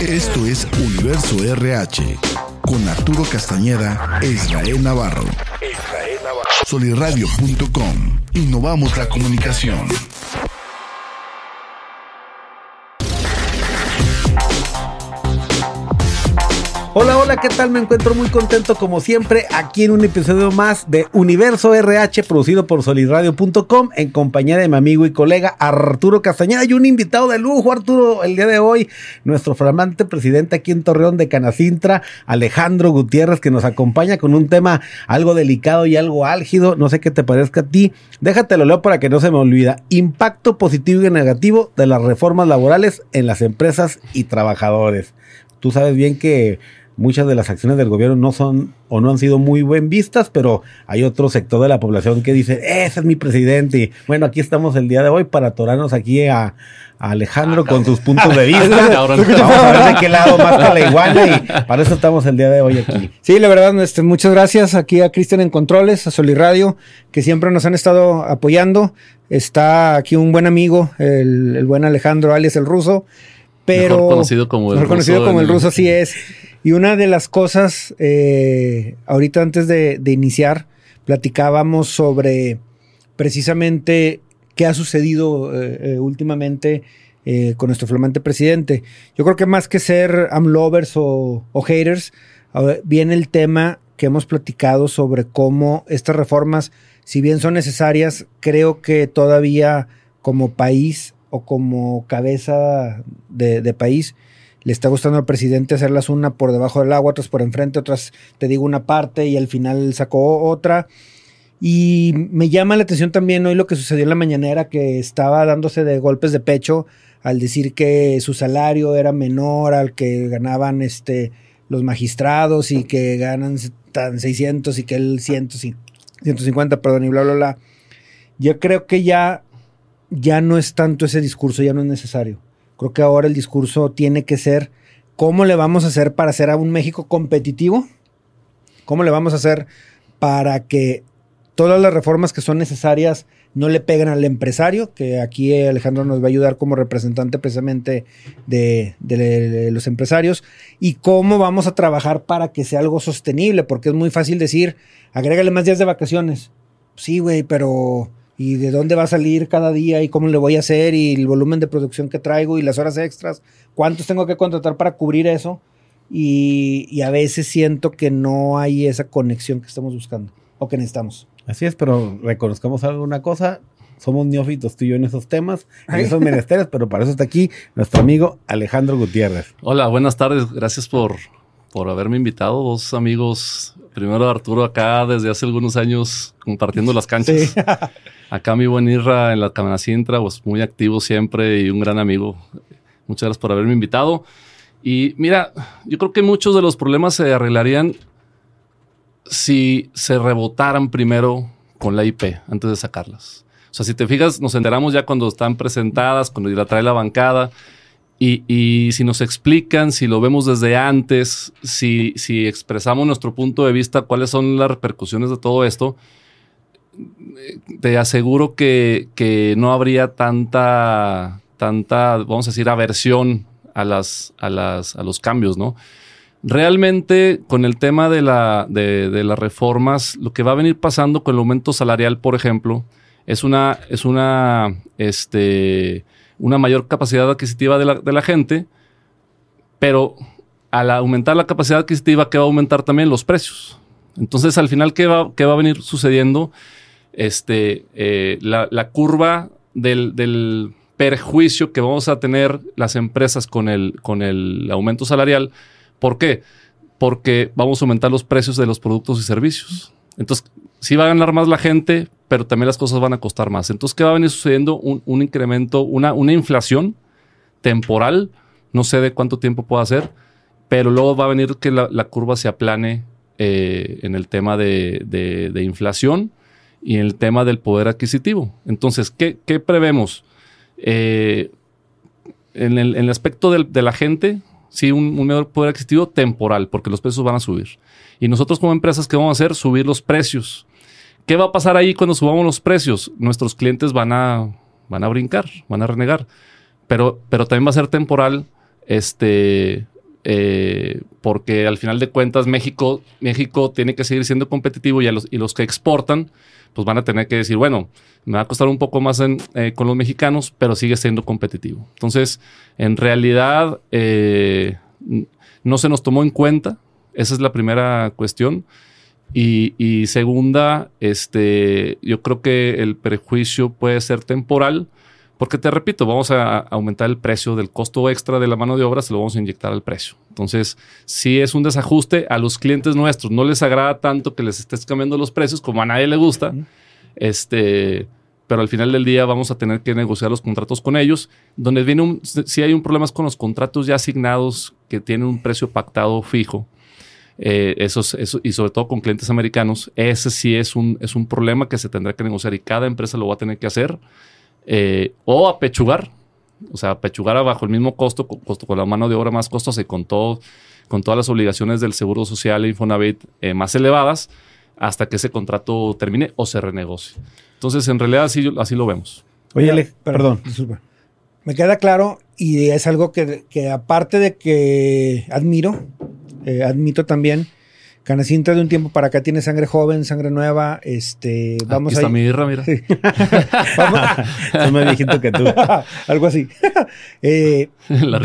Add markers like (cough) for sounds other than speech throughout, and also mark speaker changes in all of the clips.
Speaker 1: Esto es Universo RH con Arturo Castañeda e Israel Navarro. Soliradio.com. Innovamos la comunicación.
Speaker 2: Hola, hola, ¿qué tal? Me encuentro muy contento como siempre aquí en un episodio más de Universo RH producido por solirradio.com en compañía de mi amigo y colega Arturo Castañeda y un invitado de lujo, Arturo, el día de hoy, nuestro flamante presidente aquí en Torreón de Canacintra, Alejandro Gutiérrez, que nos acompaña con un tema algo delicado y algo álgido, no sé qué te parezca a ti, déjate lo leo para que no se me olvida, impacto positivo y negativo de las reformas laborales en las empresas y trabajadores. Tú sabes bien que muchas de las acciones del gobierno no son o no han sido muy bien vistas, pero hay otro sector de la población que dice, ese es mi presidente. Y bueno, aquí estamos el día de hoy para atorarnos aquí a, Alejandro ah, con sus puntos de (laughs) vista. Vamos a ver de qué lado (laughs) más que la iguana y para eso estamos el día de hoy aquí.
Speaker 3: Sí, la verdad, este, muchas gracias aquí a Cristian en Controles, a Soliradio, que siempre nos han estado apoyando. Está aquí un buen amigo, el, buen Alejandro, alias el ruso. Pero,
Speaker 4: mejor conocido como el
Speaker 3: mejor ruso. conocido como el ruso, así es. Y una de las cosas, eh, ahorita antes de, iniciar, platicábamos sobre precisamente qué ha sucedido eh, eh, últimamente con nuestro flamante presidente. Yo creo que más que ser amlovers o, o haters, viene el tema que hemos platicado sobre cómo estas reformas, si bien son necesarias, creo que todavía como país o como cabeza de país, le está gustando al presidente hacerlas una por debajo del agua, otras por enfrente, otras te digo una parte y al final sacó otra. Y me llama la atención también hoy lo que sucedió en la mañanera, que estaba dándose de golpes de pecho al decir que su salario era menor al que ganaban este, los magistrados y que ganan tan 600 y que él 150, perdón, y bla, bla, bla. Yo creo que ya, ya no es tanto ese discurso, ya no es necesario. Creo que ahora el discurso tiene que ser cómo le vamos a hacer para hacer a un México competitivo, cómo le vamos a hacer para que todas las reformas que son necesarias no le peguen al empresario, que aquí Alejandro nos va a ayudar como representante precisamente de, de, los empresarios, y cómo vamos a trabajar para que sea algo sostenible, porque es muy fácil decir, agrégale más días de vacaciones. Sí, güey, pero y de dónde va a salir cada día y cómo le voy a hacer y el volumen de producción que traigo y las horas extras, cuántos tengo que contratar para cubrir eso. Y, a veces siento que no hay esa conexión que estamos buscando o que necesitamos.
Speaker 2: Así es, pero reconozcamos alguna cosa. Somos neófitos tú y yo en esos temas, en esos menesteres, pero para eso está aquí nuestro amigo Alejandro Gutiérrez.
Speaker 4: Hola, buenas tardes. Gracias por, por haberme invitado. Dos amigos, primero Arturo acá desde hace algunos años compartiendo las canchas. (laughs) Acá mi buen Irra en la Cámara Sintra, pues muy activo siempre y un gran amigo. Muchas gracias por haberme invitado. Y mira, yo creo que muchos de los problemas se arreglarían si se rebotaran primero con la IP antes de sacarlas. O sea, si te fijas, nos enteramos ya cuando están presentadas, cuando la trae la bancada. Y, y, si nos explican, si lo vemos desde antes, si, si expresamos nuestro punto de vista, cuáles son las repercusiones de todo esto, te aseguro que, no habría tanta, tanta, vamos a decir, aversión a, las, a, las, a los cambios, ¿no? Realmente, con el tema de, la, de, las reformas, lo que va a venir pasando con el aumento salarial, por ejemplo, es una, es una, este, una mayor capacidad adquisitiva de la, de la gente, pero al aumentar la capacidad adquisitiva, ¿qué va a aumentar también los precios? Entonces, al final, ¿qué va, qué va a venir sucediendo? este, eh, la, curva del, perjuicio que vamos a tener las empresas con el, con el aumento salarial. ¿Por qué? Porque vamos a aumentar los precios de los productos y servicios. Entonces, sí va a ganar más la gente, pero también las cosas van a costar más. Entonces, ¿qué va a venir sucediendo? Un, incremento, una, una inflación temporal, no sé de cuánto tiempo pueda ser, pero luego va a venir que la, curva se aplane eh, en el tema de, de inflación y en el tema del poder adquisitivo. Entonces, ¿qué, prevemos? Eh, en, el, aspecto de la gente, sí, un, un, menor poder adquisitivo temporal, porque los precios van a subir. Y nosotros como empresas, ¿qué vamos a hacer? Subir los precios. ¿Qué va a pasar ahí cuando subamos los precios? Nuestros clientes van a, van a brincar, van a renegar. Pero, pero también va a ser temporal Este, eh, porque al final de cuentas México, México tiene que seguir siendo competitivo y, los, y los que exportan, pues van a tener que decir, bueno, me va a costar un poco más eh, con los mexicanos, pero sigue siendo competitivo. Entonces, en realidad, eh, no se nos tomó en cuenta. Esa es la primera cuestión. Y, segunda, este, yo creo que el prejuicio puede ser temporal, porque te repito, vamos a aumentar el precio del costo extra de la mano de obra, se lo vamos a inyectar al precio. Entonces, si es un desajuste a los clientes nuestros, no les agrada tanto que les estés cambiando los precios, como a nadie le gusta, este, pero al final del día vamos a tener que negociar los contratos con ellos, donde viene un, si hay un problema con los contratos ya asignados que tienen un precio pactado fijo, eh, eso, y sobre todo con clientes americanos, ese sí es un, es un problema que se tendrá que negociar y cada empresa lo va a tener que hacer eh, o apechugar, o sea, apechugar bajo el mismo costo, costo, con la mano de obra más costosa y con, todo, con todas las obligaciones del Seguro Social e Infonavit eh, más elevadas hasta que ese contrato termine o se renegocie. Entonces, en realidad así, así lo vemos.
Speaker 3: Oye, perdón, disculpa. Me queda claro y es algo que, que aparte de que admiro, eh, admito también. Canacintra de un tiempo para acá tiene sangre joven, sangre nueva. Este, vamos
Speaker 4: Aquí está mi irra, mira. (laughs) (laughs)
Speaker 2: Soy más viejito que tú. (laughs)
Speaker 3: Algo así. Eh, la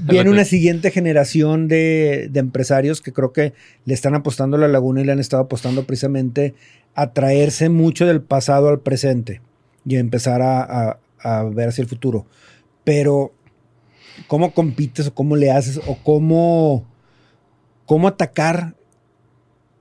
Speaker 3: viene, una siguiente generación de, empresarios que creo que le están apostando a la laguna y le han estado apostando precisamente a traerse mucho del pasado al presente y a empezar a, a ver hacia el futuro. Pero, ¿cómo compites o cómo le haces o cómo cómo atacar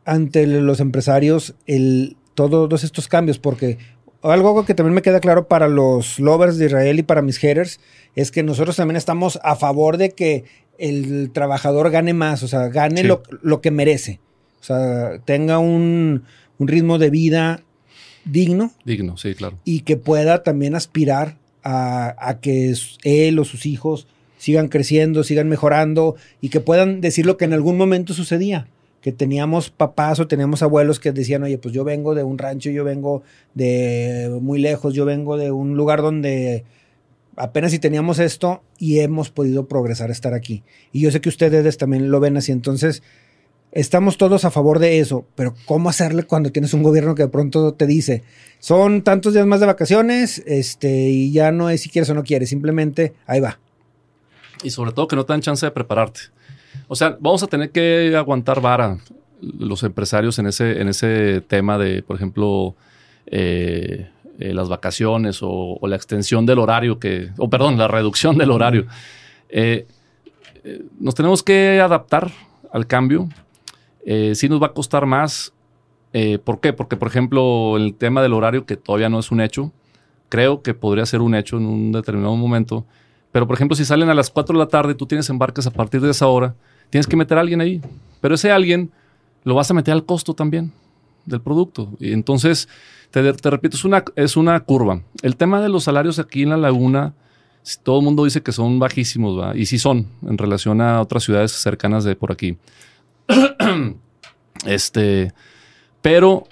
Speaker 3: ante los empresarios el, todos estos cambios, porque algo que también me queda claro para los lovers de Israel y para mis haters es que nosotros también estamos a favor de que el trabajador gane más, o sea, gane lo, que merece, o sea, tenga un, ritmo de vida digno.
Speaker 4: Digno, sí, claro.
Speaker 3: Y que pueda también aspirar a, a que él o sus hijos sigan creciendo, sigan mejorando y que puedan decir lo que en algún momento sucedía. Que teníamos papás o teníamos abuelos que decían, oye, pues yo vengo de un rancho, yo vengo de muy lejos, yo vengo de un lugar donde apenas si teníamos esto y hemos podido progresar a estar aquí. Y yo sé que ustedes también lo ven así. Entonces, estamos todos a favor de eso, pero ¿cómo hacerle cuando tienes un gobierno que de pronto te dice, son tantos días más de vacaciones, este, y ya no es si quieres o no quieres, simplemente ahí va
Speaker 4: y sobre todo que no te dan chance de prepararte. O sea, vamos a tener que aguantar vara los empresarios en ese, en ese tema de, por ejemplo, eh, eh, las vacaciones o, la extensión del horario que, o perdón, la reducción del horario. Eh, nos tenemos que adaptar al cambio. sí nos va a costar más. ¿Por qué? Porque, por ejemplo, el tema del horario, que todavía no es un hecho, creo que podría ser un hecho en un determinado momento pero, por ejemplo, si salen a las 4 de la tarde tú tienes embarques a partir de esa hora, tienes que meter a alguien ahí. Pero ese alguien lo vas a meter al costo también del producto. Y entonces, te, repito, es una, es una curva. El tema de los salarios aquí en la laguna, todo el mundo dice que son bajísimos, y sí son en relación a otras ciudades cercanas de por aquí. (clears throat) este, pero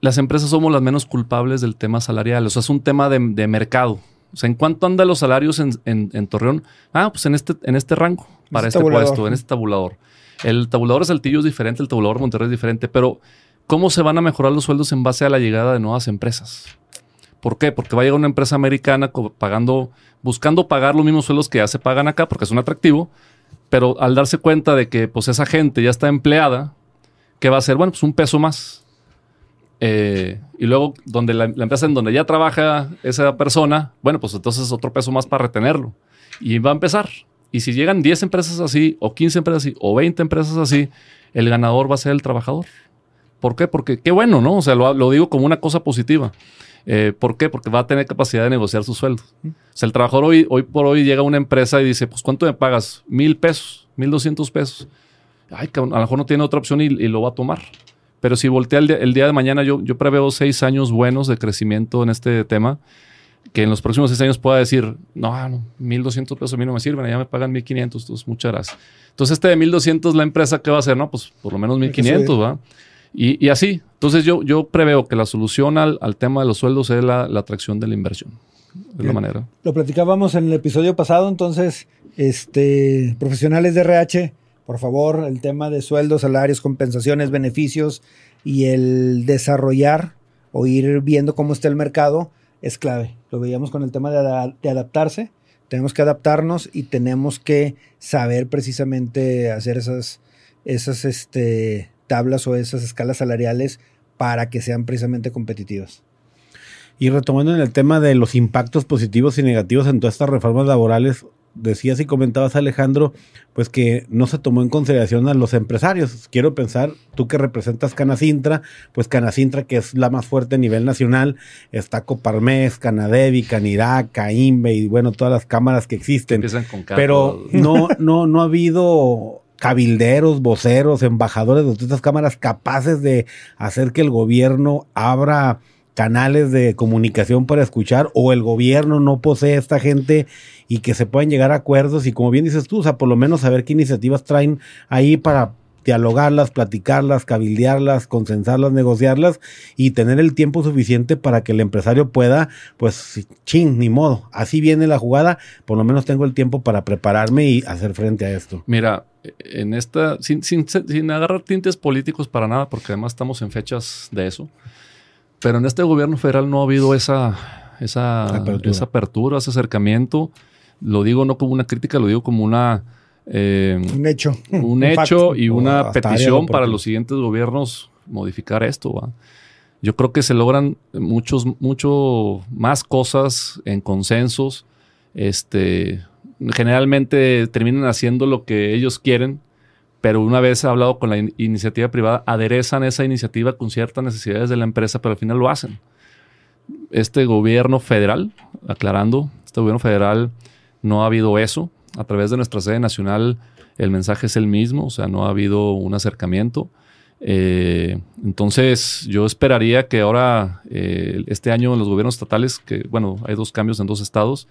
Speaker 4: las empresas somos las menos culpables del tema salarial. O sea, es un tema de mercado. O sea, ¿en cuánto andan los salarios en, Torreón? Ah, pues en este, en este rango, para este, puesto, en este tabulador. El tabulador de Saltillo es diferente, el tabulador de Monterrey es diferente, pero ¿cómo se van a mejorar los sueldos en base a la llegada de nuevas empresas? ¿Por qué? Porque va a llegar una empresa americana pagando, buscando pagar los mismos sueldos que ya se pagan acá, porque es un atractivo, pero al darse cuenta de que pues esa gente ya está empleada, ¿qué va a hacer? Bueno, pues un peso más. Eh, y luego, donde la, empresa en donde ya trabaja esa persona, bueno, pues entonces otro peso más para retenerlo. Y va a empezar. Y si llegan 10 empresas así, o 15 empresas así, o 20 empresas así, el ganador va a ser el trabajador. ¿Por qué? Porque qué bueno, ¿no? O sea, lo, digo como una cosa positiva. Eh, ¿Por qué? Porque va a tener capacidad de negociar su sueldo. O sea, el trabajador hoy, hoy por hoy llega a una empresa y dice, pues ¿cuánto me pagas? Mil pesos, mil doscientos pesos. Ay, a lo mejor no tiene otra opción y lo va a tomar. Pero si voltea el, día de mañana, yo, yo preveo seis años buenos de crecimiento en este tema, que en los próximos seis años pueda decir, no, no 1.200 pesos a mí no me sirven, ya me pagan 1.500, entonces muchas gracias. Entonces este de 1.200, la empresa, ¿qué va a hacer? No, pues por lo menos 1.500, ¿va? Y, así. Entonces yo, yo preveo que la solución al, tema de los sueldos es la, atracción de la inversión. Es la manera.
Speaker 3: Lo platicábamos en el episodio pasado, entonces, este, profesionales de RH, por favor, el tema de sueldos, salarios, compensaciones, beneficios y el desarrollar o ir viendo cómo está el mercado es clave. Lo veíamos con el tema de, ada- de adaptarse. Tenemos que adaptarnos y tenemos que saber precisamente hacer esas, esas este, tablas o esas escalas salariales para que sean precisamente competitivas.
Speaker 2: Y retomando en el tema de los impactos positivos y negativos en todas estas reformas laborales, decías y comentabas Alejandro, pues que no se tomó en consideración a los empresarios. Quiero pensar, tú que representas Canacintra, pues Canacintra que es la más fuerte a nivel nacional, está Coparmex, Canadevi, Canirac, Caimbe y bueno, todas las cámaras que existen.
Speaker 4: Empiezan con
Speaker 2: Pero (laughs) no, no, no ha habido cabilderos, voceros, embajadores de estas cámaras capaces de hacer que el gobierno abra canales de comunicación para escuchar o el gobierno no posee esta gente y que se puedan llegar a acuerdos y como bien dices tú, o sea, por lo menos saber qué iniciativas traen ahí para dialogarlas, platicarlas, cabildearlas, consensarlas, negociarlas y tener el tiempo suficiente para que el empresario pueda, pues, chin, ni modo, así viene la jugada, por lo menos tengo el tiempo para prepararme y hacer frente a esto.
Speaker 4: Mira, en esta, sin, sin, sin agarrar tintes políticos para nada, porque además estamos en fechas de eso, pero en este gobierno federal no ha habido esa, esa,
Speaker 2: Apertura.
Speaker 4: esa apertura, ese acercamiento. Lo digo no como una crítica, lo digo como una... eh,
Speaker 3: Un hecho.
Speaker 4: un (laughs) hecho y una petición para los siguientes gobiernos modificar esto. ¿va? Yo creo que se logran muchos, mucho más cosas en consensos. Este, generalmente terminan haciendo lo que ellos quieren, pero una vez hablado con la in- iniciativa privada, aderezan esa iniciativa con ciertas necesidades de la empresa, pero al final lo hacen. Este gobierno federal, aclarando, este gobierno federal no ha habido eso. A través de nuestra sede nacional el mensaje es el mismo, o sea, no ha habido un acercamiento. Eh, entonces, yo esperaría que ahora, eh, este año en los gobiernos estatales, que bueno, hay dos cambios en dos estados,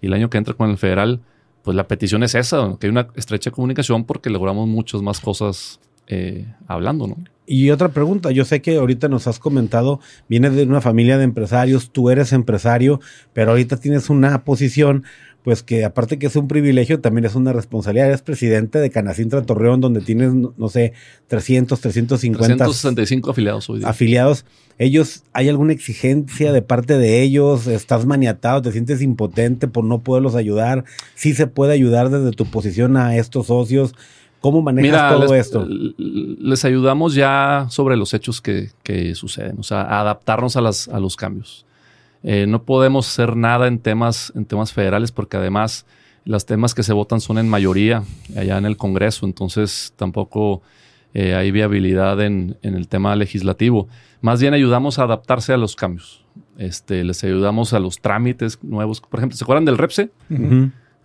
Speaker 4: y el año que entra con el federal, pues la petición es esa, que hay una estrecha comunicación porque logramos muchas más cosas eh, hablando, ¿no?
Speaker 2: Y otra pregunta, yo sé que ahorita nos has comentado, vienes de una familia de empresarios, tú eres empresario, pero ahorita tienes una posición, pues que aparte que es un privilegio, también es una responsabilidad. Eres presidente de Canacintra Torreón, donde tienes, no, sé, 300, 350
Speaker 4: 365 afiliados hoy día.
Speaker 2: afiliados. Ellos, ¿hay alguna exigencia de parte de ellos? ¿Estás maniatado? ¿Te sientes impotente por no poderlos ayudar? ¿Sí se puede ayudar desde tu posición a estos socios? ¿Cómo manejas todo
Speaker 4: les,
Speaker 2: esto?
Speaker 4: les ayudamos ya sobre los hechos que, que suceden, o sea, a adaptarnos a, las, a los cambios. Eh, no podemos hacer nada en temas, en temas federales porque además los temas que se votan son en mayoría allá en el Congreso, entonces tampoco eh, hay viabilidad en, en el tema legislativo. Más bien ayudamos a adaptarse a los cambios. Este, les ayudamos a los trámites nuevos. Por ejemplo, ¿se acuerdan del REPSE?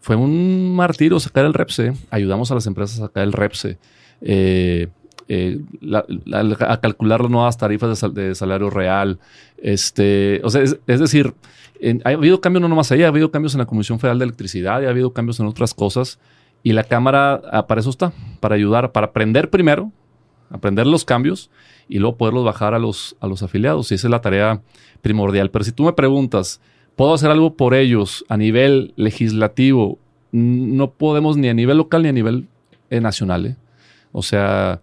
Speaker 4: Fue un martirio sacar el REPSE. Ayudamos a las empresas a sacar el REPSE. Eh, eh, la- la- a calcular las nuevas tarifas de, sal- de salario real. Este, o sea, es, es decir, en- ha habido cambios no nomás ahí, ha habido cambios en la Comisión Federal de Electricidad y ha habido cambios en otras cosas. Y la Cámara, ah, para eso está, para ayudar, para aprender primero, aprender los cambios y luego poderlos bajar a los, a los afiliados. Y esa es la tarea primordial. Pero si tú me preguntas, ¿puedo hacer algo por ellos a nivel legislativo? No podemos ni a nivel local ni a nivel eh, nacional. ¿eh? O sea,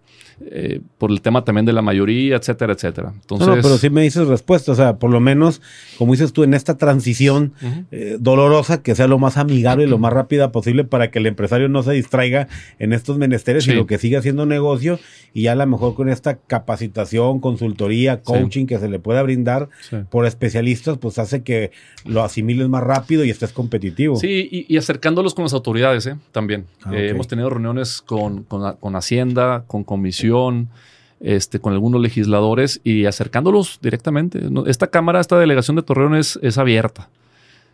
Speaker 4: eh, por el tema también de la mayoría, etcétera, etcétera. Entonces,
Speaker 2: no, no, pero sí me dices respuesta. O sea, por lo menos, como dices tú, en esta transición eh, dolorosa, que sea lo más amigable y lo más rápida posible para que el empresario no se distraiga en estos menesteres
Speaker 4: Sí.
Speaker 2: lo que siga haciendo negocio. Y ya a lo mejor con esta capacitación, consultoría, coaching que se le pueda brindar
Speaker 4: Sí.
Speaker 2: por especialistas, pues hace que lo asimiles más rápido y estés competitivo.
Speaker 4: Sí, y, y acercándolos con las autoridades ¿eh? también.
Speaker 2: Ah,
Speaker 4: Eh. Hemos tenido reuniones con, con- con Hacienda, con Comisión, este, con algunos legisladores y acercándolos directamente. Esta Cámara, esta delegación de Torreón es, es abierta,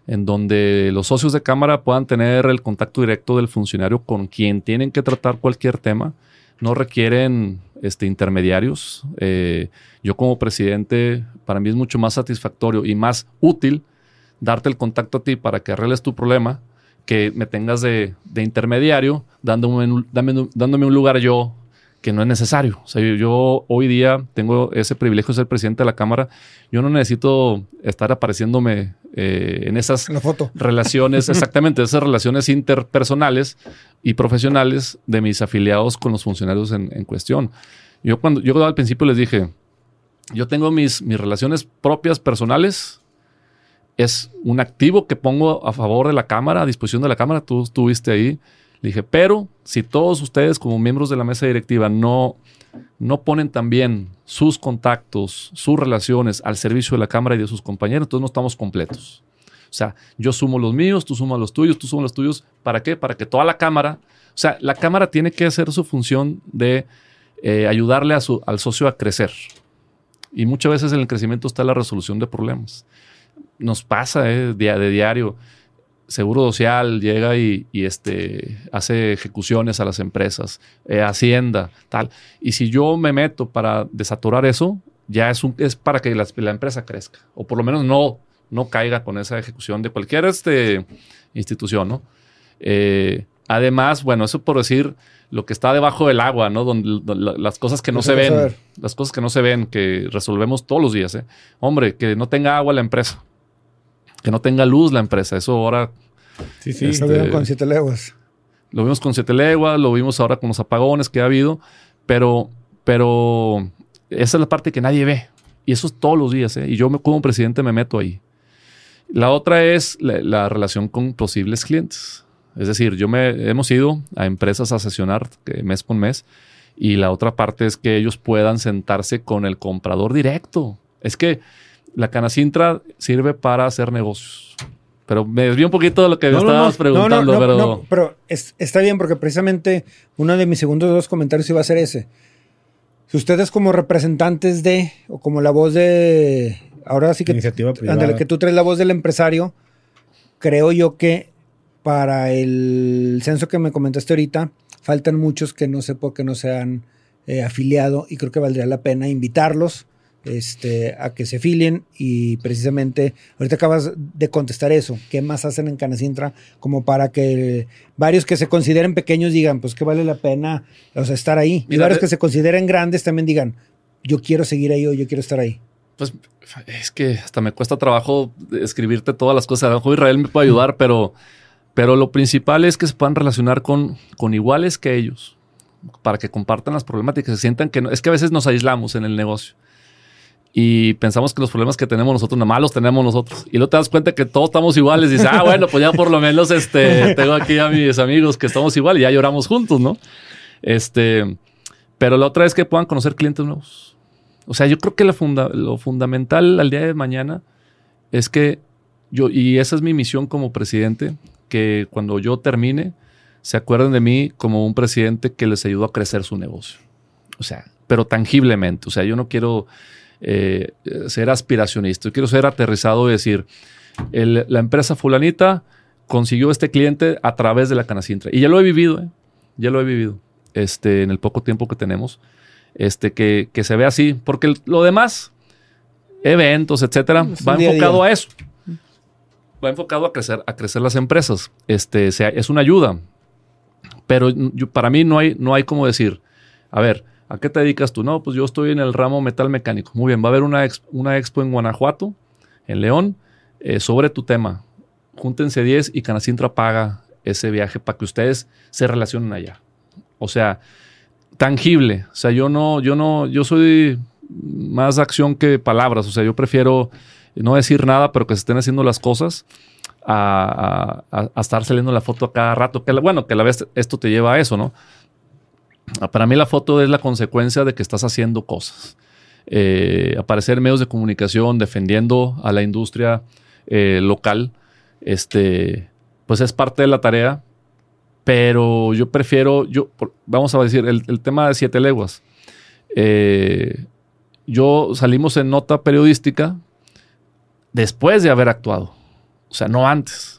Speaker 4: en donde los socios de Cámara puedan tener el contacto directo del funcionario con quien tienen que tratar cualquier tema. No requieren este, intermediarios. Eh, yo como presidente, para mí es mucho más satisfactorio y más útil darte el contacto a ti para que arregles tu problema, que me tengas de, de intermediario, dándome, un- dame- dándome un lugar yo que no es necesario. O sea, yo, yo hoy día tengo ese privilegio de ser presidente de la Cámara. Yo no necesito estar apareciéndome eh, en esas
Speaker 3: La foto.
Speaker 4: relaciones, (laughs) exactamente, esas relaciones interpersonales y profesionales de mis afiliados con los funcionarios en, en cuestión. Yo cuando yo al principio les dije, yo tengo mis, mis relaciones propias personales, es un activo que pongo a favor de la Cámara, a disposición de la Cámara, tú estuviste ahí. Dije, pero si todos ustedes como miembros de la mesa directiva no, no ponen también sus contactos, sus relaciones al servicio de la Cámara y de sus compañeros, entonces no estamos completos. O sea, yo sumo los míos, tú sumas los tuyos, tú sumas los tuyos. ¿Para qué? Para que toda la Cámara, o sea, la Cámara tiene que hacer su función de eh, ayudarle a su, al socio a crecer. Y muchas veces en el crecimiento está la resolución de problemas. Nos pasa eh, día de diario. Seguro Social llega y, y, este, hace ejecuciones a las empresas, eh, Hacienda, tal. Y si yo me meto para desaturar eso, ya es, un, es para que la, la, empresa crezca. O por lo menos no, no caiga con esa ejecución de cualquier este, institución, ¿no? Eh, además, bueno, eso por decir lo que está debajo del agua, ¿no? Donde, donde las cosas que no, se ven, las cosas que no se ven, que resolvemos todos los días, ¿eh? Hombre, que no tenga agua la empresa, que no tenga luz la empresa, eso ahora...
Speaker 3: Sí, sí, este, lo vimos con siete leguas.
Speaker 4: Lo vimos con siete leguas, lo vimos ahora con los apagones que ha habido, pero, pero esa es la parte que nadie ve. Y eso es todos los días, ¿eh? Y yo me, como presidente me meto ahí. La otra es la, la relación con posibles clientes. Es decir, yo me hemos ido a empresas a sesionar mes con mes y la otra parte es que ellos puedan sentarse con el comprador directo. Es que la Canacintra sirve para hacer negocios. Pero me desvío un poquito de lo que no, estabas no, preguntando.
Speaker 3: No,
Speaker 4: pero,
Speaker 3: pero es, está bien porque precisamente uno de mis segundos dos comentarios iba a ser ese. Si ustedes como representantes de, o como la voz de, ahora sí que,
Speaker 2: Iniciativa
Speaker 3: ándale, que tú traes la voz del empresario, creo yo que para el censo que me comentaste ahorita, faltan muchos que no sé por qué no se han eh, afiliado y creo que valdría la pena invitarlos este, a que se afilien y precisamente ahorita acabas de contestar eso, ¿qué más hacen en Canacintra como para que varios que se consideren pequeños digan, pues que vale la pena o sea, estar ahí Mira, y varios que se consideren grandes también digan, yo quiero seguir ahí o yo quiero estar ahí?
Speaker 4: Pues es que hasta me cuesta trabajo escribirte todas las cosas. A lo mejor Israel me puede ayudar, pero pero lo principal es que se puedan relacionar con, con iguales que ellos, para que compartan las problemáticas, se sientan que no, es que a veces nos aislamos en el negocio y pensamos que los problemas que tenemos nosotros, nada más los tenemos nosotros. Y luego te das cuenta que todos estamos iguales y dices, ah, bueno, pues ya por lo menos este, tengo aquí a mis amigos que estamos igual y ya lloramos juntos, ¿no? Este, pero la otra es que puedan conocer clientes nuevos. O sea, yo creo que funda, lo fundamental al día de mañana es que yo, y esa es mi misión como presidente, que cuando yo termine, se acuerden de mí como un presidente que les ayudó a crecer su negocio. O sea, pero tangiblemente. O sea, yo no quiero eh, ser aspiracionista, yo quiero ser aterrizado y decir, el, la empresa fulanita consiguió este cliente a través de la Canacintra. Y ya lo he vivido, ¿eh? ya lo he vivido este, en el poco tiempo que tenemos. Este, que, que se ve así, porque el, lo demás, eventos, etcétera, va enfocado a, a eso va enfocado a crecer, a crecer las empresas. Este, sea, es una ayuda. Pero yo, para mí no hay, no hay como decir, a ver, ¿a qué te dedicas tú? No, pues yo estoy en el ramo metal mecánico. Muy bien, va a haber una, una expo en Guanajuato, en León, eh, sobre tu tema. Júntense 10 y Canacintra paga ese viaje para que ustedes se relacionen allá. O sea, tangible. O sea, yo no, yo no, yo soy más acción que palabras. O sea, yo prefiero no decir nada, pero que se estén haciendo las cosas, a, a, a estar saliendo la foto a cada rato. Que, bueno, que a la vez esto te lleva a eso, ¿no? Para mí la foto es la consecuencia de que estás haciendo cosas. Eh, aparecer en medios de comunicación defendiendo a la industria eh, local, este, pues es parte de la tarea, pero yo prefiero, yo, vamos a decir, el, tema de siete leguas. Eh, yo salimos en nota periodística después de haber actuado. O sea, no antes.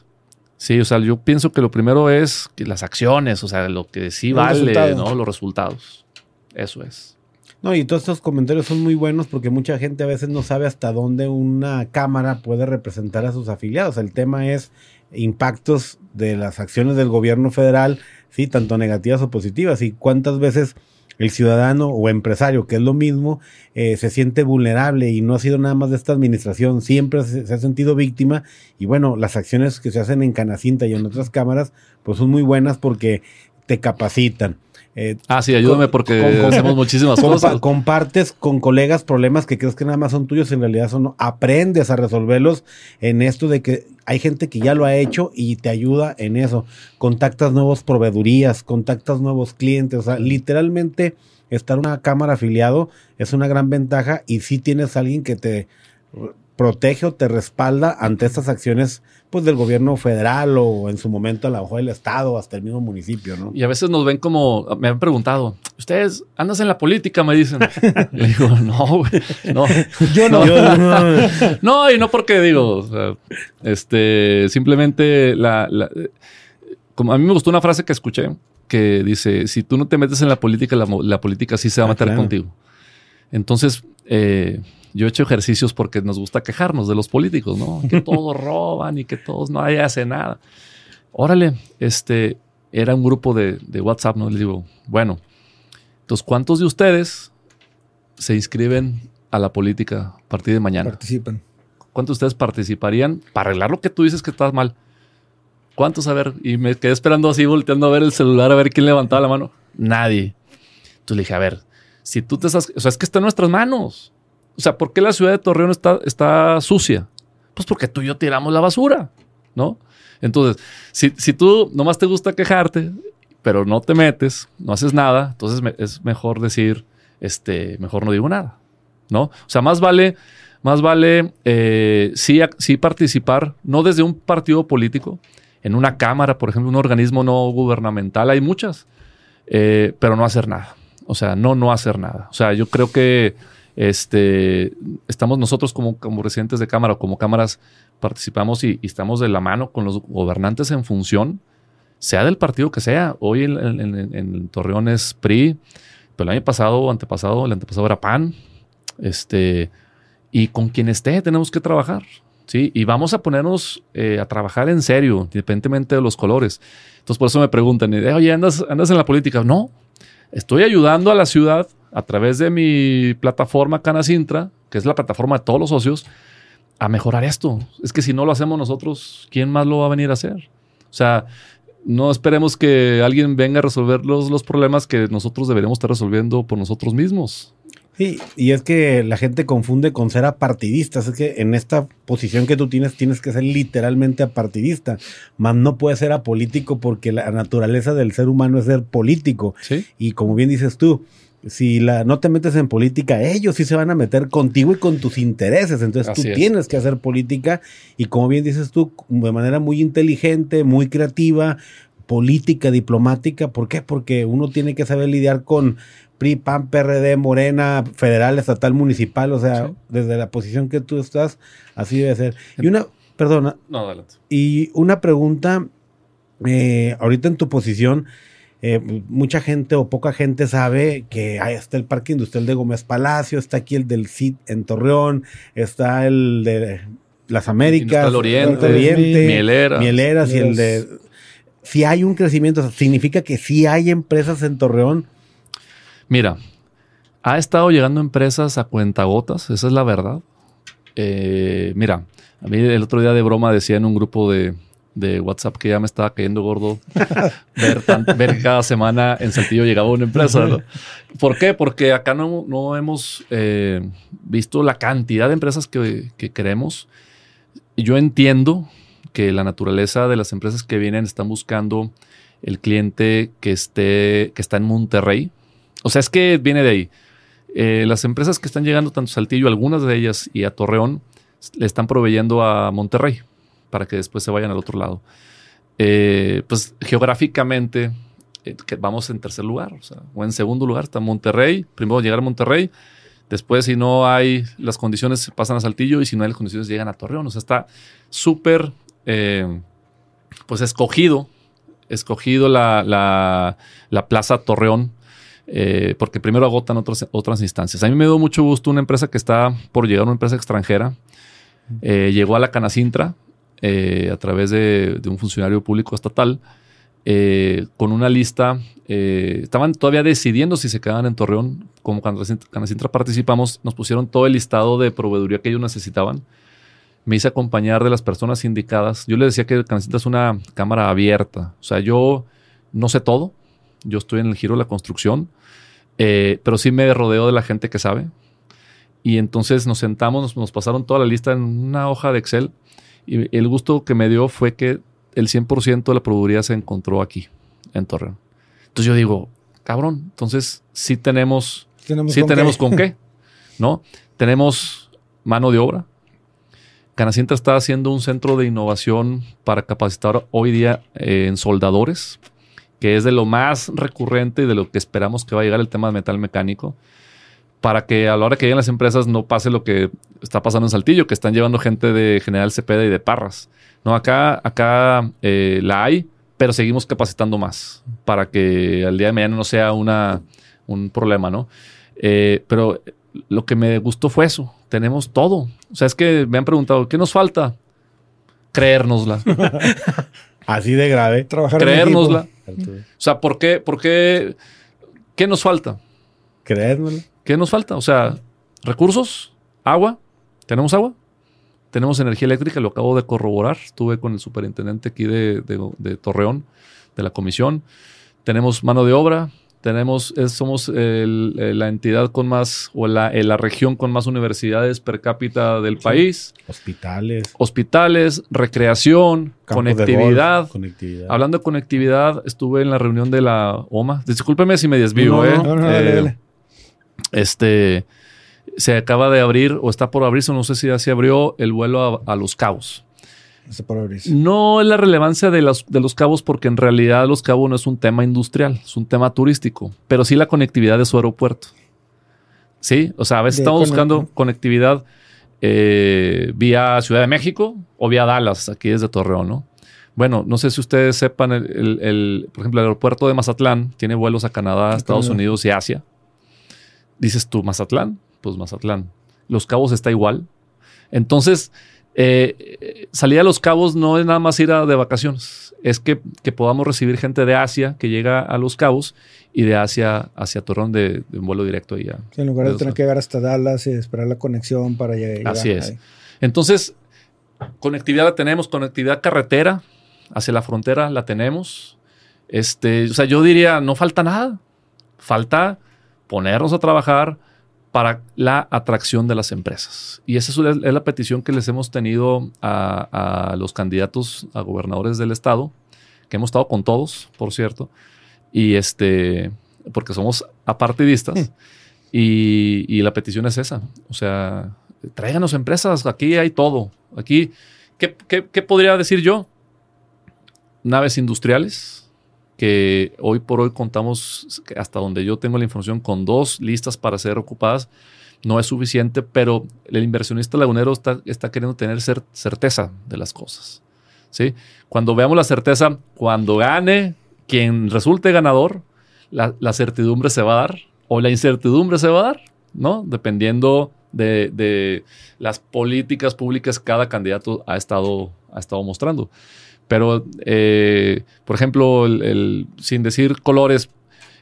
Speaker 4: Sí, o sea, yo pienso que lo primero es que las acciones, o sea, lo que sí vale, resultados. ¿no? Los resultados. Eso es.
Speaker 2: No, y todos estos comentarios son muy buenos porque mucha gente a veces no sabe hasta dónde una cámara puede representar a sus afiliados. El tema es impactos de las acciones del gobierno federal, sí, tanto negativas o positivas. Y cuántas veces el ciudadano o empresario, que es lo mismo, eh, se siente vulnerable y no ha sido nada más de esta administración, siempre se, se, ha sentido víctima y bueno, las acciones que se hacen en Canacinta y en otras cámaras, pues son muy buenas porque te capacitan.
Speaker 4: Eh, ah, sí, ayúdame porque hacemos muchísimas cosas.
Speaker 2: Compartes con colegas problemas que crees que nada más son tuyos, en realidad son, aprendes a resolverlos en esto de que hay gente que ya lo ha hecho y te ayuda en eso. Contactas nuevos proveedurías, contactas nuevos clientes, o sea, literalmente estar una cámara afiliado es una gran ventaja y si tienes a alguien que te protege o te respalda ante estas acciones pues del gobierno federal o en su momento a lo mejor el estado hasta el mismo municipio, ¿no?
Speaker 4: Y a veces nos ven como, me han preguntado, ustedes andas en la política, me dicen. (laughs) Le digo, no, güey, no. (laughs) Yo no. (laughs) no. y no porque digo, este, simplemente la, como a mí me gustó una frase que escuché que dice, si tú no te metes en la política, la, política sí se va a ah, meter contigo. Entonces, eh, yo he hecho ejercicios porque nos gusta quejarnos de los políticos, ¿no? Que (laughs) todos roban y que todos no hace nada. Órale, este era un grupo de, WhatsApp, ¿no? Les digo, bueno, entonces, ¿cuántos de ustedes se inscriben a la política a partir de mañana?
Speaker 3: Participan.
Speaker 4: ¿Cuántos de ustedes participarían para arreglar lo que tú dices que estás mal? ¿Cuántos? A ver, y me quedé esperando así, volteando a ver el celular, a ver quién levantaba la mano. Nadie. Entonces le dije, a ver, si tú te estás, o sea, es que está en nuestras manos. O sea, ¿por qué la ciudad de Torreón está, está sucia? Pues porque tú y yo tiramos la basura, ¿no? Entonces, si, si tú nomás te gusta quejarte, pero no te metes, no haces nada, entonces es mejor decir, este, mejor no digo nada, ¿no? O sea, más vale, más vale eh, sí, sí participar, no desde un partido político, en una cámara, por ejemplo, un organismo no gubernamental, hay muchas, eh, pero no hacer nada. O sea, no, no hacer nada. O sea, yo creo que este, estamos nosotros como, como residentes de Cámara o como cámaras, participamos y, estamos de la mano con los gobernantes en función, sea del partido que sea. Hoy en, Torreón es PRI, pero el año pasado antepasado, el antepasado era PAN. Este, y con quien esté tenemos que trabajar. ¿sí? Y vamos a ponernos eh, a trabajar en serio, independientemente de los colores. Entonces, por eso me preguntan, oye, ¿andas, ¿andas en la política? No, estoy ayudando a la ciudad a través de mi plataforma Canacintra, que es la plataforma de todos los socios, a mejorar esto. Es que si no lo hacemos nosotros, ¿quién más lo va a venir a hacer? O sea, no esperemos que alguien venga a resolver los, los problemas que nosotros deberíamos estar resolviendo por nosotros mismos.
Speaker 2: Sí, y es que la gente confunde con ser apartidista. Es que en esta posición que tú tienes, tienes que ser literalmente apartidista. Más no puedes ser apolítico porque la naturaleza del ser humano es ser político.
Speaker 4: ¿Sí?
Speaker 2: Y como bien dices tú, si la, no te metes en política, ellos sí se van a meter contigo y con tus intereses. Entonces tú tienes que hacer política y como bien dices tú, de manera muy inteligente, muy creativa, política, diplomática. ¿Por qué? Porque uno tiene que saber lidiar con PRI, PAN, PRD, Morena, federal, estatal, municipal. O sea, desde la posición que tú estás, así debe ser. Y una, perdona.
Speaker 4: No, adelante.
Speaker 2: Y una pregunta, eh, ahorita en tu posición eh, mucha gente o poca gente sabe que ahí está el Parque Industrial de Gómez Palacio, está aquí el del CIT en Torreón, está el de las Américas,
Speaker 4: el Oriente,
Speaker 2: Mieleras y el de... Si hay un crecimiento, significa que sí hay empresas en Torreón.
Speaker 4: Mira, ha estado llegando empresas a cuentagotas, esa es la verdad. Eh, mira, a mí el otro día de broma decía en un grupo de, de WhatsApp que ya me estaba cayendo gordo (laughs) ver, ver cada semana en Saltillo llegaba una empresa. ¿Por qué? Porque acá no, no hemos eh, visto la cantidad de empresas que, que queremos. Yo entiendo que la naturaleza de las empresas que vienen están buscando el cliente que esté que está en Monterrey. O sea, es que viene de ahí. Eh, las empresas que están llegando tanto a Saltillo, algunas de ellas y a Torreón, le están proveyendo a Monterrey para que después se vayan al otro lado. Eh, pues geográficamente eh, vamos en tercer lugar, o, en segundo lugar está Monterrey. Primero llegar a Monterrey, después si no hay las condiciones pasan a Saltillo y si no hay las condiciones llegan a Torreón. O sea, está súper, pues escogido, escogido la, la, plaza Torreón. Porque primero agotan otras, otras instancias. A mí me dio mucho gusto una empresa que está por llegar, una empresa extranjera. llegó a la Canacintra, eh, a través de, un funcionario público estatal eh, con una lista. eh, estaban todavía decidiendo si se quedaban en Torreón. Como cuando Canacintra participamos, nos pusieron todo el listado de proveeduría que ellos necesitaban. Me hice acompañar de las personas indicadas. Yo les decía que Canacintra es una cámara abierta. O sea, yo no sé todo. Yo estoy en el giro de la construcción. Eh, pero sí me rodeo de la gente que sabe. Y entonces nos sentamos, nos, nos pasaron toda la lista en una hoja de Excel. Y el gusto que me dio fue que el 100% de la proveeduría se encontró aquí, en Torreón. Entonces yo digo, cabrón, entonces sí tenemos,
Speaker 3: Tenemos
Speaker 4: sí
Speaker 3: con
Speaker 4: tenemos
Speaker 3: qué.
Speaker 4: con qué, (laughs) ¿no? Tenemos mano de obra. Canacintra está haciendo un centro de innovación para capacitar hoy día eh, en soldadores, que es de lo más recurrente y de lo que esperamos que va a llegar el tema de metal mecánico, para que a la hora que lleguen las empresas no pase lo que está pasando en Saltillo, que están llevando gente de General Cepeda y de Parras. No, acá, acá eh, la hay, pero seguimos capacitando más para que al día de mañana no sea una, un problema, ¿no? Eh, pero lo que me gustó fue eso. Tenemos todo. O sea, es que me han preguntado, ¿qué nos falta? Creérnosla. (laughs)
Speaker 2: Así de grave.
Speaker 3: Trabajar en
Speaker 4: O sea, ¿por qué? ¿Por qué? ¿Qué nos falta?
Speaker 2: Creérnoslo.
Speaker 4: ¿Qué nos falta? O sea, recursos, agua. ¿Tenemos agua? Tenemos energía eléctrica, lo acabo de corroborar. Estuve con el superintendente aquí de, de- de Torreón, de la comisión. Tenemos mano de obra. Tenemos, es- somos el- eh, la entidad con más, o la, eh, la región con más universidades per cápita del país.
Speaker 2: Hospitales.
Speaker 4: Hospitales, recreación, conectividad.
Speaker 2: golf, conectividad.
Speaker 4: Hablando de conectividad, estuve en la reunión de la OMA. Discúlpeme si me desvío,
Speaker 2: No,
Speaker 4: ¿eh?
Speaker 3: No, no, dale,
Speaker 4: Eh,
Speaker 3: dale.
Speaker 4: este se acaba de abrir o está por abrirse, no sé si ya se abrió el vuelo a, a Los Cabos.
Speaker 3: No
Speaker 4: es la relevancia de los, de los cabos porque en realidad Los Cabos no es un tema industrial, es un tema turístico, pero sí la conectividad de su aeropuerto. Sí, o sea, a veces
Speaker 3: De
Speaker 4: estamos buscando conectividad eh, vía Ciudad de México o vía Dallas, aquí desde Torreón, ¿no? Bueno, no sé si ustedes sepan, el, el- el- por ejemplo, el aeropuerto de Mazatlán tiene vuelos a Canadá, Estados
Speaker 3: Canadá.
Speaker 4: Unidos y Asia. Dices tú, Mazatlán, pues Mazatlán. Los Cabos está igual. Entonces, eh, salir a Los Cabos no es nada más ir a- de vacaciones, es que, que podamos recibir gente de Asia que llega a Los Cabos y de Asia hacia Torreón de, de un vuelo directo a-
Speaker 3: Sí, en lugar de tener que llegar hasta Dallas y esperar la conexión para llegar.
Speaker 4: Así es.
Speaker 3: ahí.
Speaker 4: Entonces, conectividad la tenemos, conectividad carretera hacia la frontera la tenemos. Este, o sea, yo diría, no falta nada. Falta ponernos a trabajar para la atracción de las empresas. Y esa es la, es la petición que les hemos tenido a, a los candidatos a gobernadores del estado, que hemos estado con todos, por cierto, y este, porque somos apartidistas. Y, y la petición es esa. O sea, tráiganos empresas, aquí hay todo. Aquí, ¿qué, qué- qué podría decir yo? Naves industriales, hoy por hoy contamos, hasta donde yo tengo la información, con dos listas para ser ocupadas. No es suficiente, pero el inversionista lagunero está, queriendo tener cer- certeza de las cosas. ¿sí? Cuando veamos la certeza, cuando gane quien resulte ganador, la, la certidumbre se va a dar o la incertidumbre se va a dar, ¿no? Dependiendo de, de las políticas públicas que cada candidato ha estado, ha estado mostrando. Pero, eh, por ejemplo, el- el- sin decir colores,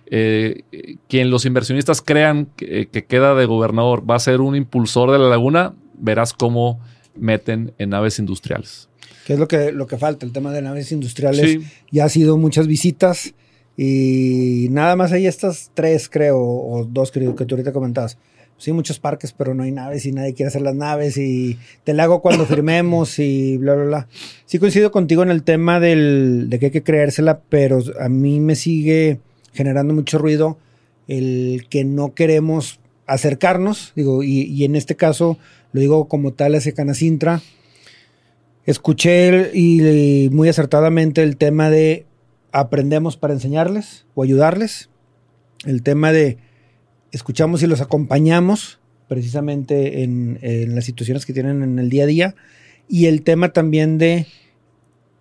Speaker 4: eh, quien los inversionistas crean que, que queda de gobernador va a ser un impulsor de la laguna, verás cómo meten en naves industriales.
Speaker 3: ¿Qué es lo que, lo que falta? El tema de naves industriales.
Speaker 4: Sí,
Speaker 3: Ya ha sido muchas visitas y nada más hay estas tres, creo, o dos creo que tú ahorita comentabas. Sí, muchos parques, pero no hay naves y nadie quiere hacer las naves y te la hago cuando (coughs) firmemos y bla, bla, bla. Sí coincido contigo en el tema del, de que hay que creérsela, pero a mí me sigue generando mucho ruido el que no queremos acercarnos, digo, y, y en este caso lo digo como tal hacia Canacintra. Escuché y muy acertadamente el tema de aprendemos para enseñarles o ayudarles. El tema de escuchamos y los acompañamos precisamente en, en las situaciones que tienen en el día a día. Y el tema también de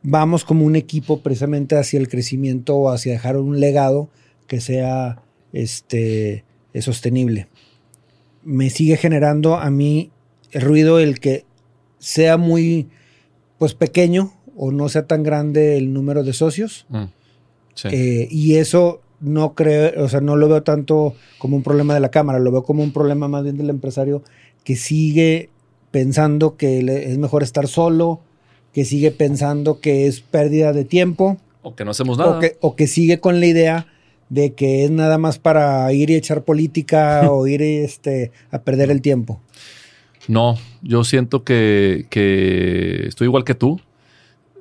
Speaker 3: vamos como un equipo precisamente hacia el crecimiento o hacia dejar un legado que sea este, sostenible. Me sigue generando a mí el ruido el que sea muy pues pequeño o no sea tan grande el número de socios
Speaker 4: Mm. Sí.
Speaker 3: Eh, y eso no creo, o sea, no lo veo tanto como un problema de la cámara, lo veo como un problema más bien del empresario que sigue pensando que es mejor estar solo, que sigue pensando que es pérdida de tiempo,
Speaker 4: o que no hacemos nada.
Speaker 3: o que, o que sigue con la idea de que es nada más para ir y echar política (laughs) o ir este, a perder el tiempo.
Speaker 4: No, yo siento que, que estoy igual que tú.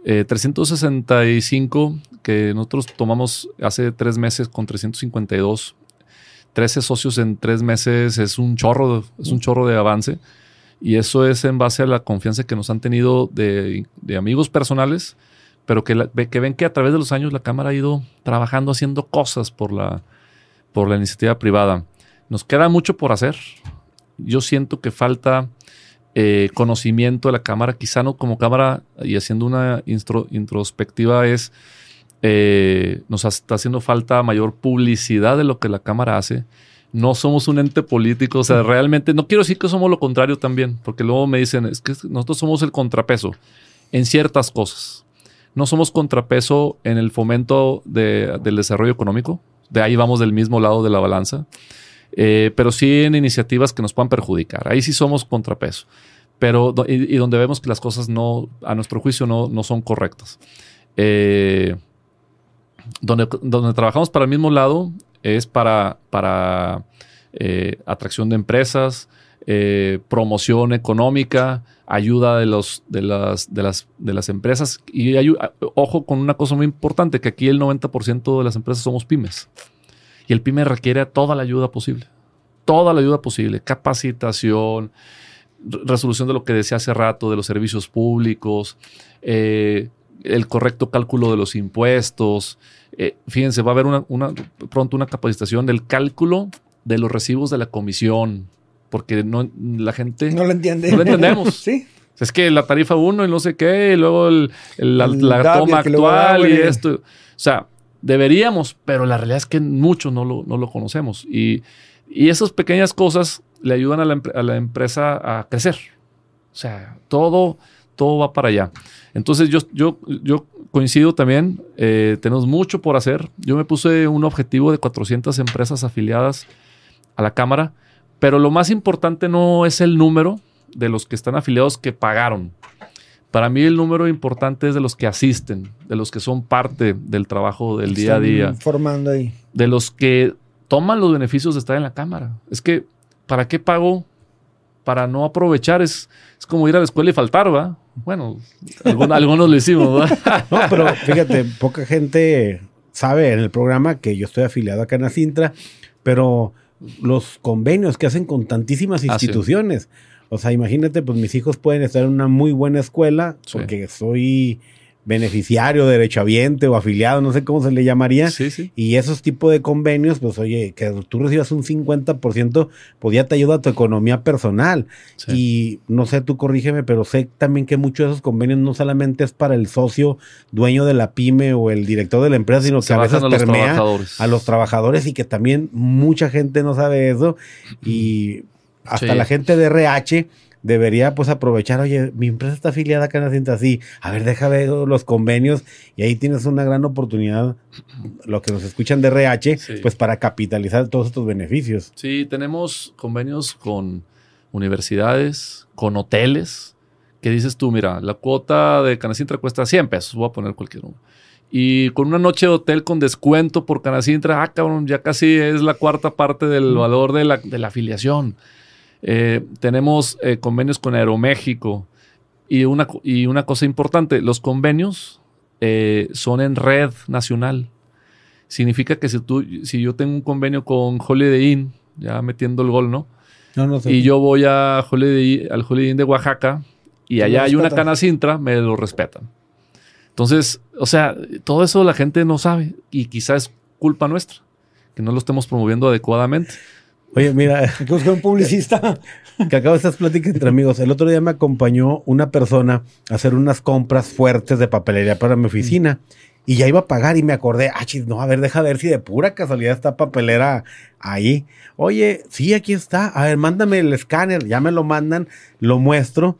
Speaker 4: Eh, 365 que nosotros tomamos hace tres meses con 352. 13 socios en tres meses es un chorro, es un chorro de avance. Y eso es en base a la confianza que nos han tenido de, amigos personales, pero que, la- que ven que a través de los años la Cámara ha ido trabajando, haciendo cosas por la, por la iniciativa privada. Nos queda mucho por hacer. Yo siento que falta eh, conocimiento de la cámara, quizá no como cámara y haciendo una introspectiva es, eh, nos está haciendo falta mayor publicidad de lo que la cámara hace. No somos un ente político, o sea, realmente no quiero decir que somos lo contrario también, porque luego me dicen, es que nosotros somos el contrapeso en ciertas cosas. No somos contrapeso en el fomento de- del desarrollo económico, de ahí vamos del mismo lado de la balanza. Eh, pero sí en iniciativas que nos puedan perjudicar. Ahí sí somos contrapeso. Pero, y, donde vemos que las cosas no, a nuestro juicio, no, no son correctas. Eh, donde, donde trabajamos para el mismo lado es para, para eh, atracción de empresas, promoción económica, ayuda de, los, de, las, de, las, de las empresas. Y ayu- ojo con una cosa muy importante, que aquí el 90% de las empresas somos pymes. Y el pyme requiere toda la ayuda posible. Toda la ayuda posible. Capacitación, re- resolución de lo que decía hace rato, de los servicios públicos, eh, el correcto cálculo de los impuestos. Eh, fíjense, va a haber una, una- pronto una capacitación del cálculo de los recibos de la comisión, porque no, la gente
Speaker 3: No lo entiende.
Speaker 4: No lo entendemos. (laughs)
Speaker 3: sí.
Speaker 4: es que la tarifa 1 y no sé qué, y luego el- el- la, toma actual y esto. O sea, deberíamos, pero la realidad es que muchos no lo, no lo conocemos. Y, y esas pequeñas cosas le ayudan a la, a la empresa a crecer. O sea, todo, todo va para allá. Entonces yo, yo, yo coincido también, eh, tenemos mucho por hacer. Yo me puse un objetivo de 400 empresas afiliadas a la Cámara, pero lo más importante no es el número de los que están afiliados que pagaron. Para mí el número importante es de los que asisten, de los que son parte del trabajo del día a
Speaker 3: Están
Speaker 4: día,
Speaker 3: Formando ahí.
Speaker 4: de los que toman los beneficios de estar en la Cámara. Es que, ¿para qué pago? Para no aprovechar. Es, es como ir a la escuela y faltar, ¿va? Bueno, algunos lo hicimos, ¿va? (laughs)
Speaker 2: No, pero fíjate, poca gente sabe en el programa que yo estoy afiliado a Canacintra, pero los convenios que hacen con tantísimas
Speaker 4: Ah, sí.
Speaker 2: O sea, imagínate, pues mis hijos pueden estar en una muy buena escuela
Speaker 4: Sí.
Speaker 2: porque soy beneficiario, derechohabiente o afiliado, no sé cómo se le llamaría.
Speaker 4: Sí, sí.
Speaker 2: Y esos tipos de convenios, pues oye, que tú recibas un 50%, pues ya te ayuda a tu economía personal.
Speaker 4: sí.
Speaker 2: Y no sé, tú corrígeme, pero sé también que muchos de esos convenios no solamente es para el socio dueño de la pyme o el director de la empresa, sino
Speaker 4: Se
Speaker 2: que a veces
Speaker 4: a los
Speaker 2: permea
Speaker 4: trabajadores.
Speaker 2: a los trabajadores y que también mucha gente no sabe eso. Y hasta
Speaker 4: Sí.
Speaker 2: la gente de RH debería pues aprovechar, oye, mi empresa está afiliada a Canacintra, así, a ver, deja ver los convenios y ahí tienes una gran oportunidad, lo que nos escuchan de RH,
Speaker 4: Sí.
Speaker 2: pues para capitalizar todos estos beneficios.
Speaker 4: Sí, tenemos convenios con universidades, con hoteles, que dices tú, mira, la cuota de Canacintra cuesta 100 pesos, voy a poner cualquier número. Y con una noche de hotel con descuento por Canacintra, ah, cabrón, ya casi es la cuarta parte del valor de la, de la afiliación. Eh, tenemos eh, convenios con Aeroméxico. Y una, y una cosa importante, los convenios eh, son en red nacional. Significa que si, tú, si yo tengo un convenio con Holiday Inn, ya metiendo el gol, ¿no?
Speaker 2: No, no sé.
Speaker 4: Y yo voy a Holiday, al Holiday Inn de Oaxaca y allá hay una
Speaker 3: respetan.
Speaker 4: canacintra, me lo respetan. Entonces, o sea, todo eso la gente no sabe y quizás es culpa nuestra, que no lo estemos promoviendo adecuadamente.
Speaker 2: Oye, mira,
Speaker 3: Hay que buscar un publicista.
Speaker 2: que acabo de estas pláticas entre amigos. El otro día me acompañó una persona a hacer unas compras fuertes de papelería para mi oficina. Y ya iba a pagar y me acordé, ah, chis, no, a ver, deja ver si de pura casualidad está papelera ahí. Oye, sí, aquí está. A ver, mándame el escáner. Ya me lo mandan, lo muestro.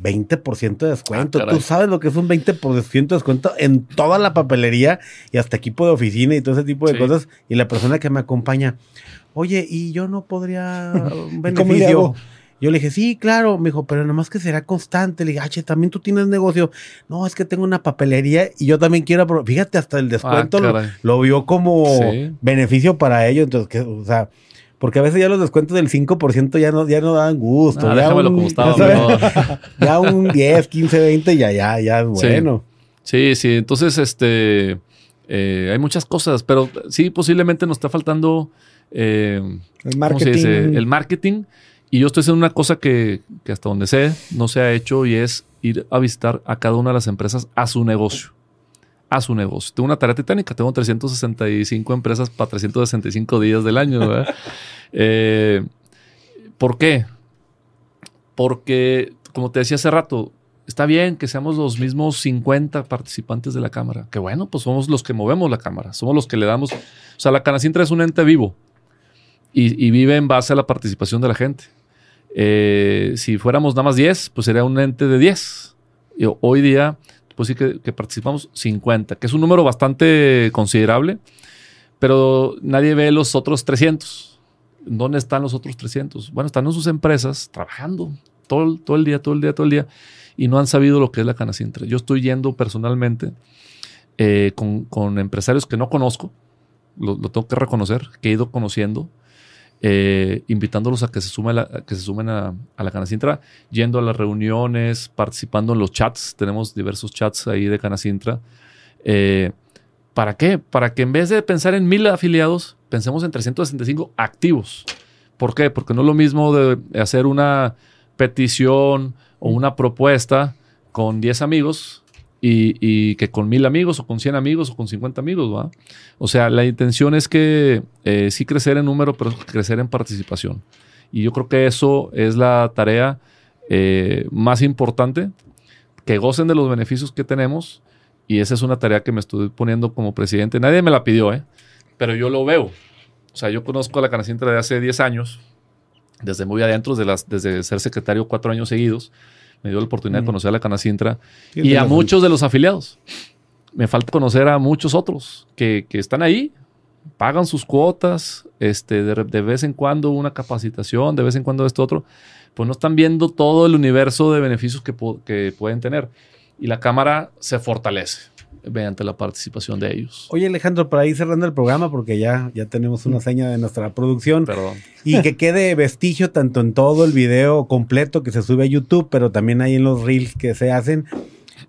Speaker 2: 20% de descuento.
Speaker 4: Ah.
Speaker 2: Tú sabes lo que es un 20% de descuento en toda la papelería y hasta equipo de oficina y todo ese tipo de
Speaker 4: Sí.
Speaker 2: cosas. Y la persona que me acompaña, oye, ¿y yo no podría (laughs) un
Speaker 3: ¿Cómo le
Speaker 2: beneficio? Yo le dije, sí, claro. Me dijo, pero nomás que será constante. Le dije, ah, che, también tú tienes negocio. No, es que tengo una papelería y yo también quiero. apro-". Fíjate, hasta el descuento lo,
Speaker 4: Ah,
Speaker 2: lo vio como
Speaker 4: Sí.
Speaker 2: beneficio para ellos. Entonces, que, o sea, porque a veces ya los descuentos del 5% ya no, ya no dan gusto.
Speaker 4: Ah,
Speaker 2: ya un-
Speaker 4: como estaba,
Speaker 2: ya (laughs) ya un 10, 15, 20, ya, ya, ya es
Speaker 4: Sí.
Speaker 2: bueno.
Speaker 4: Sí, sí. Entonces, este, eh, hay muchas cosas, pero sí, posiblemente nos está faltando eh,
Speaker 3: El
Speaker 4: ¿cómo
Speaker 3: marketing.
Speaker 4: se dice? El marketing. Y yo estoy haciendo una cosa que, que hasta donde sé no se ha hecho y es ir a visitar a cada una de las empresas a su negocio. A su negocio. Tengo una tarea titánica. Tengo 365 empresas para 365 días del año. ¿verdad? (laughs) Eh, ¿Por qué? Porque, como te decía hace rato, está bien que seamos los mismos 50 participantes de la cámara. Que bueno, pues somos los que movemos la cámara. Somos los que le damos. O sea, la Canacintra es un ente vivo y, vive en base a la participación de la gente. Eh, si fuéramos nada más 10, pues sería un ente de 10. Y ho- hoy día, pues sí que, participamos 50, que es un número bastante considerable, pero nadie ve los otros 300. ¿Dónde están los otros 300? Bueno, están en sus empresas trabajando todo, todo el día, todo el día, todo el día, y no han sabido lo que es la Canacintra. Yo estoy yendo personalmente eh, con, con empresarios que no conozco, lo tengo que reconocer, que he ido conociendo, eh, invitándolos a que se, sume la- que se sumen a, a la Canacintra, yendo a las reuniones, participando en los chats. Tenemos diversos chats ahí de Canacintra. Eh, ¿Para qué? Para que en vez de pensar en mil afiliados, pensemos en 365 activos. ¿Por qué? Porque no es lo mismo de hacer una petición o una propuesta con 10 amigos y, y que con mil amigos o con 100 amigos o con 50 amigos, ¿va? O sea, la intención es que eh, sí crecer en número, pero crecer en participación. Y yo creo que eso es la tarea eh, más importante, que gocen de los beneficios que tenemos. Y esa es una tarea que me estoy poniendo como presidente. Nadie me la pidió, ¿eh? pero yo lo veo. O sea, yo conozco a la Canacintra de hace 10 años, desde muy adentro, desde, las, desde ser secretario cuatro años seguidos. Me dio la oportunidad de conocer a la Canacintra y a muchos de los afiliados. Me falta conocer a muchos otros que, que están ahí, pagan sus cuotas, este, de, de vez en cuando una capacitación, de vez en cuando esto otro, pues no están viendo todo el universo de beneficios que, que pueden tener. Y la Cámara se fortalece mediante la participación de ellos.
Speaker 2: Oye, Alejandro, para ir cerrando el programa, porque ya, ya tenemos una seña de nuestra producción.
Speaker 4: Perdón.
Speaker 2: Y que (laughs) quede vestigio tanto en todo el video completo que se sube a YouTube, pero también ahí en los reels que se hacen.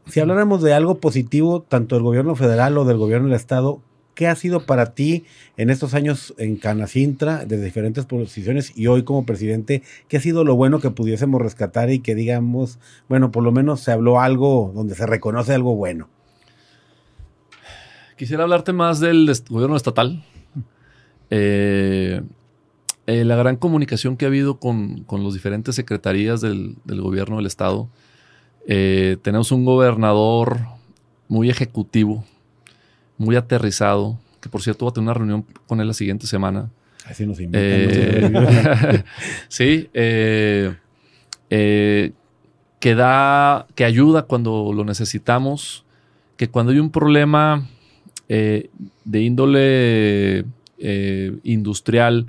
Speaker 2: Si habláramos de algo positivo, tanto del gobierno federal o del gobierno del estado, ¿qué ha sido para ti en estos años en Canacintra, de diferentes posiciones y hoy como presidente? ¿Qué ha sido lo bueno que pudiésemos rescatar y que digamos, bueno, por lo menos se habló algo donde se reconoce algo bueno?
Speaker 4: Quisiera hablarte más del gobierno estatal. Eh, eh, la gran comunicación que ha habido con, con las diferentes secretarías del, del gobierno del estado. Eh, tenemos un gobernador muy ejecutivo, muy aterrizado, que por cierto va a tener una reunión con él la siguiente semana.
Speaker 2: Así nos invitan.
Speaker 4: Eh,
Speaker 2: ¿no? (laughs)
Speaker 4: sí, eh, eh, que da, que ayuda cuando lo necesitamos, que cuando hay un problema eh, de índole eh, industrial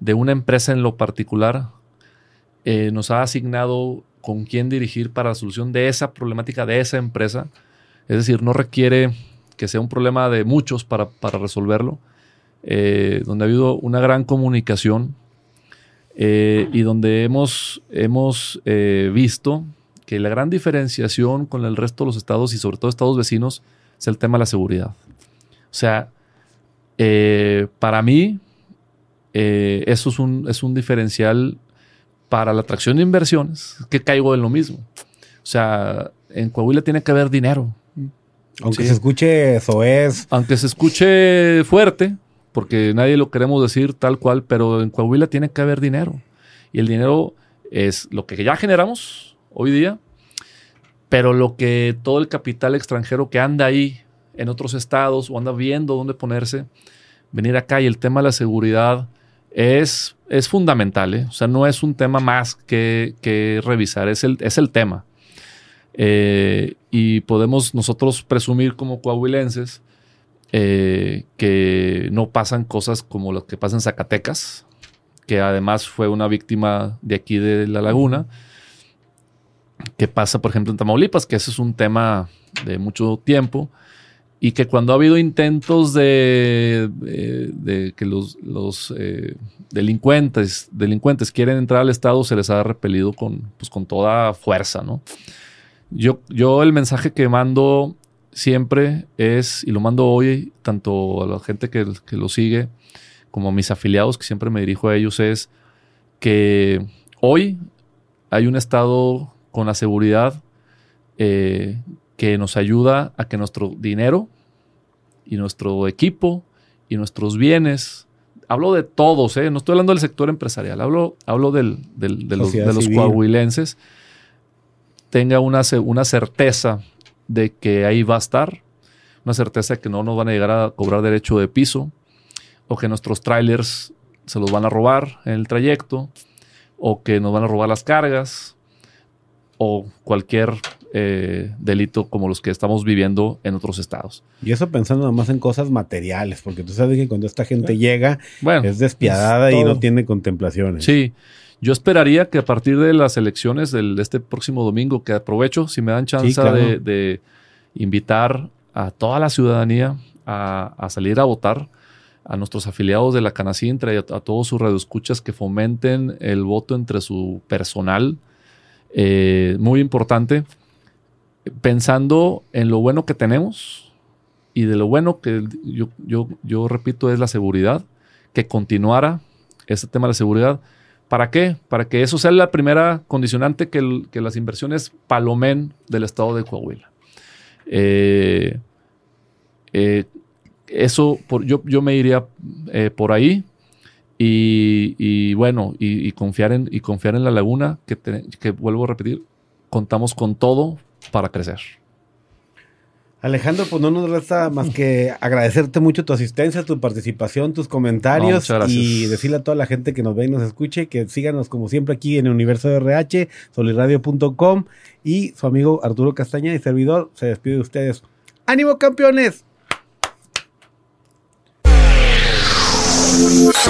Speaker 4: de una empresa en lo particular, eh, nos ha asignado con quién dirigir para la solución de esa problemática de esa empresa. Es decir, no requiere que sea un problema de muchos para, para resolverlo, eh, donde ha habido una gran comunicación eh, y donde hemos, hemos eh, visto que la gran diferenciación con el resto de los estados y sobre todo estados vecinos es el tema de la seguridad. O sea, eh, para mí, eh, eso es un, es un diferencial para la atracción de inversiones, que caigo en lo mismo. O sea, en Coahuila tiene que haber dinero.
Speaker 2: Aunque
Speaker 4: Sí.
Speaker 2: se escuche Soez,
Speaker 4: Aunque se escuche fuerte, porque nadie lo queremos decir tal cual, pero en Coahuila tiene que haber dinero. Y el dinero es lo que ya generamos hoy día, pero lo que todo el capital extranjero que anda ahí en otros estados o anda viendo dónde ponerse, venir acá y el tema de la seguridad es, es fundamental. ¿eh? O sea, no es un tema más que, que revisar, es el, es el tema. Eh, y podemos nosotros presumir como coahuilenses eh, que no pasan cosas como las que pasan en Zacatecas, que además fue una víctima de aquí de la laguna, que pasa por ejemplo en Tamaulipas, que ese es un tema de mucho tiempo y que cuando ha habido intentos de, de, que los, los eh, delincuentes, delincuentes quieren entrar al Estado, se les ha repelido con, pues, con toda fuerza, ¿no? Yo, yo el mensaje que mando siempre es, y lo mando hoy tanto a la gente que, que lo sigue como a mis afiliados, que siempre me dirijo a ellos, es que hoy hay un Estado con la seguridad eh, que nos ayuda a que nuestro dinero y nuestro equipo y nuestros bienes, hablo de todos, ¿eh? no estoy hablando del sector empresarial, hablo, hablo del, de los, de los coahuilenses, tenga una, una certeza de que ahí va a estar, una certeza de que no nos van a llegar a cobrar derecho de piso, o que nuestros trailers se los van a robar en el trayecto, o que nos van a robar las cargas, o cualquier eh, delito como los que estamos viviendo en otros estados.
Speaker 2: Y eso pensando nada más en cosas materiales, porque tú sabes que cuando esta gente llega es despiadada y no tiene contemplaciones.
Speaker 4: Sí, yo esperaría que a partir de las elecciones de este próximo domingo, que aprovecho, si me dan chance de, invitar a toda la ciudadanía a, salir a votar, a nuestros afiliados de la Canacintra y a, a todos sus radioescuchas que fomenten el voto entre su personal, eh, muy importante, pensando en lo bueno que tenemos y de lo bueno que yo, yo, repito es la seguridad, que continuara ese tema de seguridad. ¿Para qué? Para que eso sea la primera condicionante que, que las inversiones palomen del estado de Coahuila. Eh, eh, eso, por, yo, yo me iría por ahí. Y, bueno, y, confiar en, y confiar en la laguna, que, que vuelvo a repetir, contamos con todo para crecer.
Speaker 2: Alejandro, pues no nos resta más que agradecerte mucho tu asistencia, tu participación, tus comentarios y decirle a toda la gente que nos ve y nos escuche que síganos como siempre aquí en el universo de RH, soliradio.com y su amigo Arturo Castaña y servidor se despide de ustedes. ¡Ánimo campeones!